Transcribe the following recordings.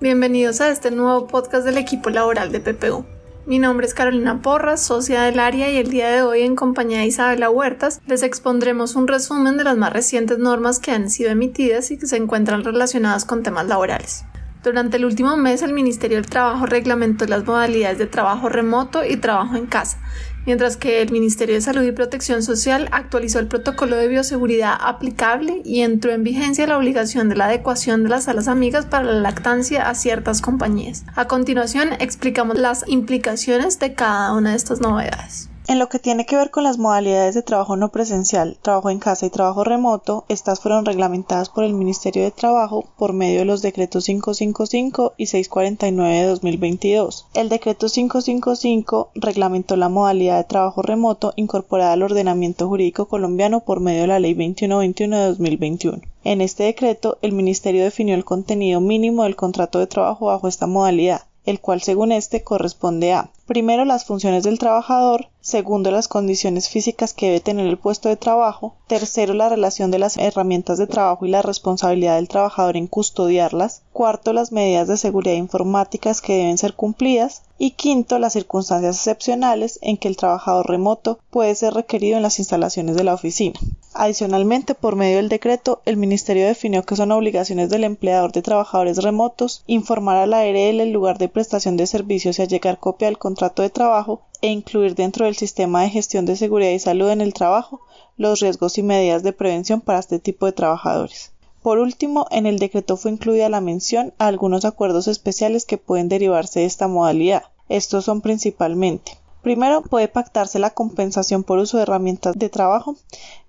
Bienvenidos a este nuevo podcast del equipo laboral de PPU. Mi nombre es Carolina Porras, socia del área y el día de hoy en compañía de Isabela Huertas les expondremos un resumen de las más recientes normas que han sido emitidas y que se encuentran relacionadas con temas laborales. Durante el último mes, el Ministerio del Trabajo reglamentó las modalidades de trabajo remoto y trabajo en casa, mientras que el Ministerio de Salud y Protección Social actualizó el protocolo de bioseguridad aplicable y entró en vigencia la obligación de la adecuación de las salas amigas para la lactancia a ciertas compañías. A continuación, explicamos las implicaciones de cada una de estas novedades. En lo que tiene que ver con las modalidades de trabajo no presencial, trabajo en casa y trabajo remoto, estas fueron reglamentadas por el Ministerio de Trabajo por medio de los decretos 555 y 649 de 2022. El decreto 555 reglamentó la modalidad de trabajo remoto incorporada al ordenamiento jurídico colombiano por medio de la Ley 2121 de 2021. En este decreto, el Ministerio definió el contenido mínimo del contrato de trabajo bajo esta modalidad, el cual según este corresponde a primero las funciones del trabajador, segundo las condiciones físicas que debe tener el puesto de trabajo, tercero la relación de las herramientas de trabajo y la responsabilidad del trabajador en custodiarlas, cuarto las medidas de seguridad informáticas que deben ser cumplidas y quinto las circunstancias excepcionales en que el trabajador remoto puede ser requerido en las instalaciones de la oficina. Adicionalmente, por medio del decreto, el Ministerio definió que son obligaciones del empleador de trabajadores remotos informar a la ARL el lugar de prestación de servicios y allegar copia del contrato de trabajo e incluir dentro del sistema de gestión de seguridad y salud en el trabajo los riesgos y medidas de prevención para este tipo de trabajadores. Por último, en el decreto fue incluida la mención a algunos acuerdos especiales que pueden derivarse de esta modalidad. Estos son principalmente Primero, puede pactarse la compensación por uso de herramientas de trabajo,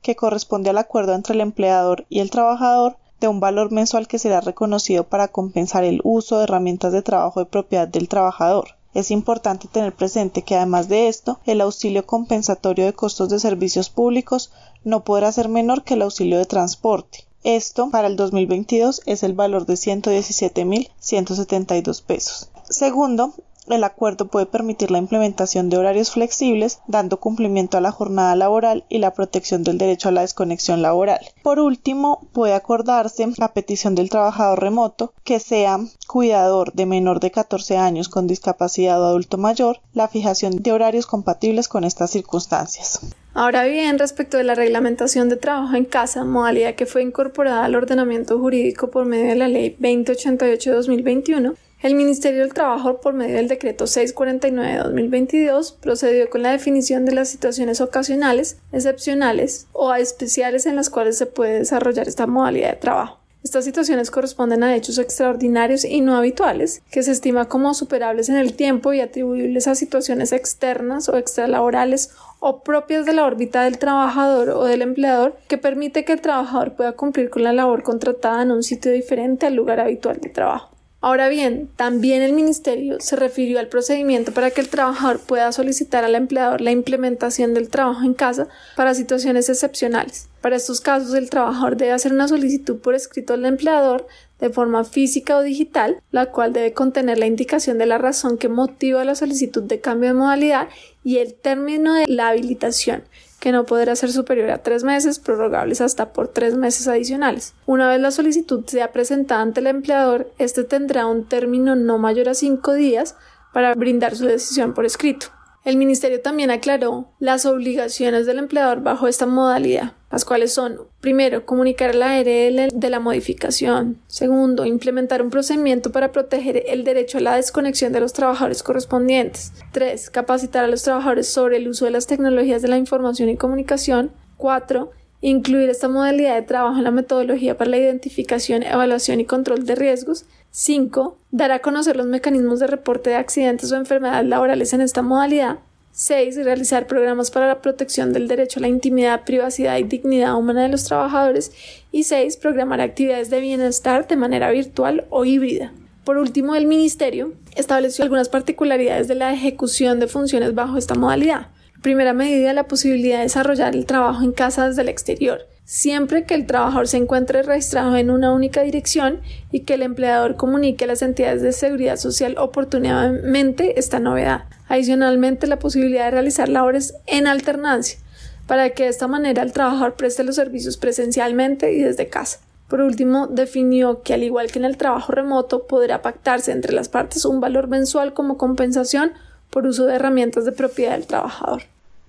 que corresponde al acuerdo entre el empleador y el trabajador de un valor mensual que será reconocido para compensar el uso de herramientas de trabajo de propiedad del trabajador. Es importante tener presente que además de esto, el auxilio compensatorio de costos de servicios públicos no podrá ser menor que el auxilio de transporte. Esto para el 2022 es el valor de 117.172 pesos. Segundo, el acuerdo puede permitir la implementación de horarios flexibles, dando cumplimiento a la jornada laboral y la protección del derecho a la desconexión laboral. Por último, puede acordarse la petición del trabajador remoto que sea cuidador de menor de 14 años con discapacidad o adulto mayor, la fijación de horarios compatibles con estas circunstancias. Ahora bien, respecto de la reglamentación de trabajo en casa, modalidad que fue incorporada al ordenamiento jurídico por medio de la Ley 2088 de 2021, el Ministerio del Trabajo, por medio del Decreto 649 de 2022, procedió con la definición de las situaciones ocasionales, excepcionales o especiales en las cuales se puede desarrollar esta modalidad de trabajo. Estas situaciones corresponden a hechos extraordinarios y no habituales, que se estima como superables en el tiempo y atribuibles a situaciones externas o extralaborales o propias de la órbita del trabajador o del empleador que permite que el trabajador pueda cumplir con la labor contratada en un sitio diferente al lugar habitual de trabajo. Ahora bien, también el Ministerio se refirió al procedimiento para que el trabajador pueda solicitar al empleador la implementación del trabajo en casa para situaciones excepcionales. Para estos casos, el trabajador debe hacer una solicitud por escrito al empleador de forma física o digital, la cual debe contener la indicación de la razón que motiva la solicitud de cambio de modalidad y el término de la habilitación, que no podrá ser superior a tres meses, prorrogables hasta por tres meses adicionales. Una vez la solicitud sea presentada ante el empleador, éste tendrá un término no mayor a cinco días para brindar su decisión por escrito. El Ministerio también aclaró las obligaciones del empleador bajo esta modalidad, las cuales son, primero, comunicar la ARL de la modificación, segundo, implementar un procedimiento para proteger el derecho a la desconexión de los trabajadores correspondientes, tres, capacitar a los trabajadores sobre el uso de las tecnologías de la información y comunicación, cuatro, incluir esta modalidad de trabajo en la metodología para la identificación, evaluación y control de riesgos. 5. Dar a conocer los mecanismos de reporte de accidentes o enfermedades laborales en esta modalidad. 6. Realizar programas para la protección del derecho a la intimidad, privacidad y dignidad humana de los trabajadores. Y 6. Programar actividades de bienestar de manera virtual o híbrida. Por último, el Ministerio estableció algunas particularidades de la ejecución de funciones bajo esta modalidad. Primera medida, la posibilidad de desarrollar el trabajo en casa desde el exterior, siempre que el trabajador se encuentre registrado en una única dirección y que el empleador comunique a las entidades de seguridad social oportunamente esta novedad. Adicionalmente, la posibilidad de realizar labores en alternancia, para que de esta manera el trabajador preste los servicios presencialmente y desde casa. Por último, definió que al igual que en el trabajo remoto, podrá pactarse entre las partes un valor mensual como compensación por uso de herramientas de propiedad del trabajador.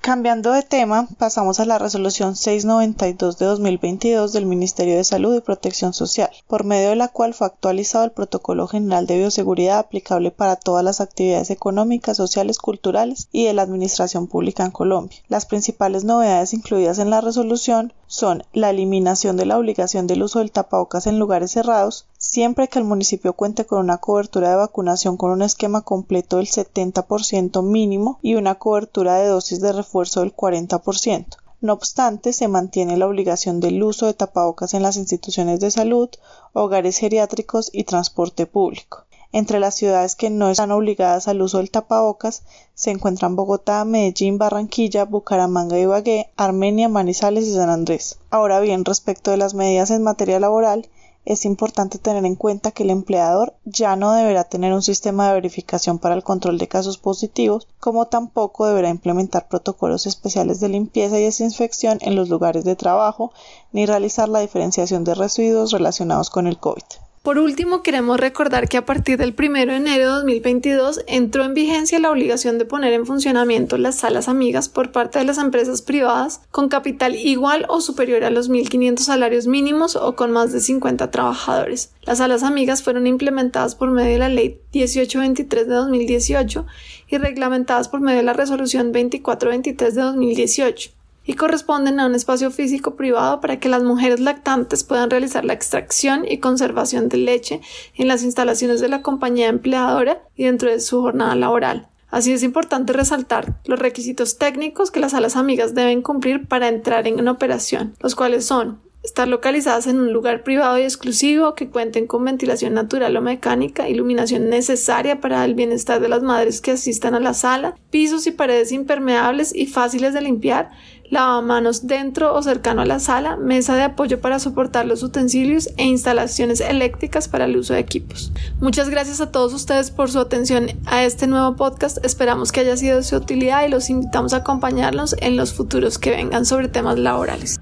Cambiando de tema, pasamos a la resolución 692 de 2022 del Ministerio de Salud y Protección Social, por medio de la cual fue actualizado el Protocolo General de Bioseguridad aplicable para todas las actividades económicas, sociales, culturales y de la Administración Pública en Colombia. Las principales novedades incluidas en la resolución son la eliminación de la obligación del uso del tapabocas en lugares cerrados, siempre que el municipio cuente con una cobertura de vacunación con un esquema completo del 70% mínimo y una cobertura de dosis de refuerzo del 40%. No obstante, se mantiene la obligación del uso de tapabocas en las instituciones de salud, hogares geriátricos y transporte público. Entre las ciudades que no están obligadas al uso del tapabocas se encuentran Bogotá, Medellín, Barranquilla, Bucaramanga, Ibagué, Armenia, Manizales y San Andrés. Ahora bien, respecto de las medidas en materia laboral, es importante tener en cuenta que el empleador ya no deberá tener un sistema de verificación para el control de casos positivos, como tampoco deberá implementar protocolos especiales de limpieza y desinfección en los lugares de trabajo, ni realizar la diferenciación de residuos relacionados con el COVID. Por último, queremos recordar que a partir del 1 de enero de 2022 entró en vigencia la obligación de poner en funcionamiento las salas amigas por parte de las empresas privadas con capital igual o superior a los 1.500 salarios mínimos o con más de 50 trabajadores. Las salas amigas fueron implementadas por medio de la Ley 1823 de 2018 y reglamentadas por medio de la Resolución 2423 de 2018 y corresponden a un espacio físico privado para que las mujeres lactantes puedan realizar la extracción y conservación de leche en las instalaciones de la compañía empleadora y dentro de su jornada laboral. Así es importante resaltar los requisitos técnicos que las salas amigas deben cumplir para entrar en operación, los cuales son estar localizadas en un lugar privado y exclusivo, que cuenten con ventilación natural o mecánica, iluminación necesaria para el bienestar de las madres que asistan a la sala, pisos y paredes impermeables y fáciles de limpiar, lavamanos dentro o cercano a la sala, mesa de apoyo para soportar los utensilios e instalaciones eléctricas para el uso de equipos. Muchas gracias a todos ustedes por su atención a este nuevo podcast. Esperamos que haya sido de su utilidad y los invitamos a acompañarnos en los futuros que vengan sobre temas laborales.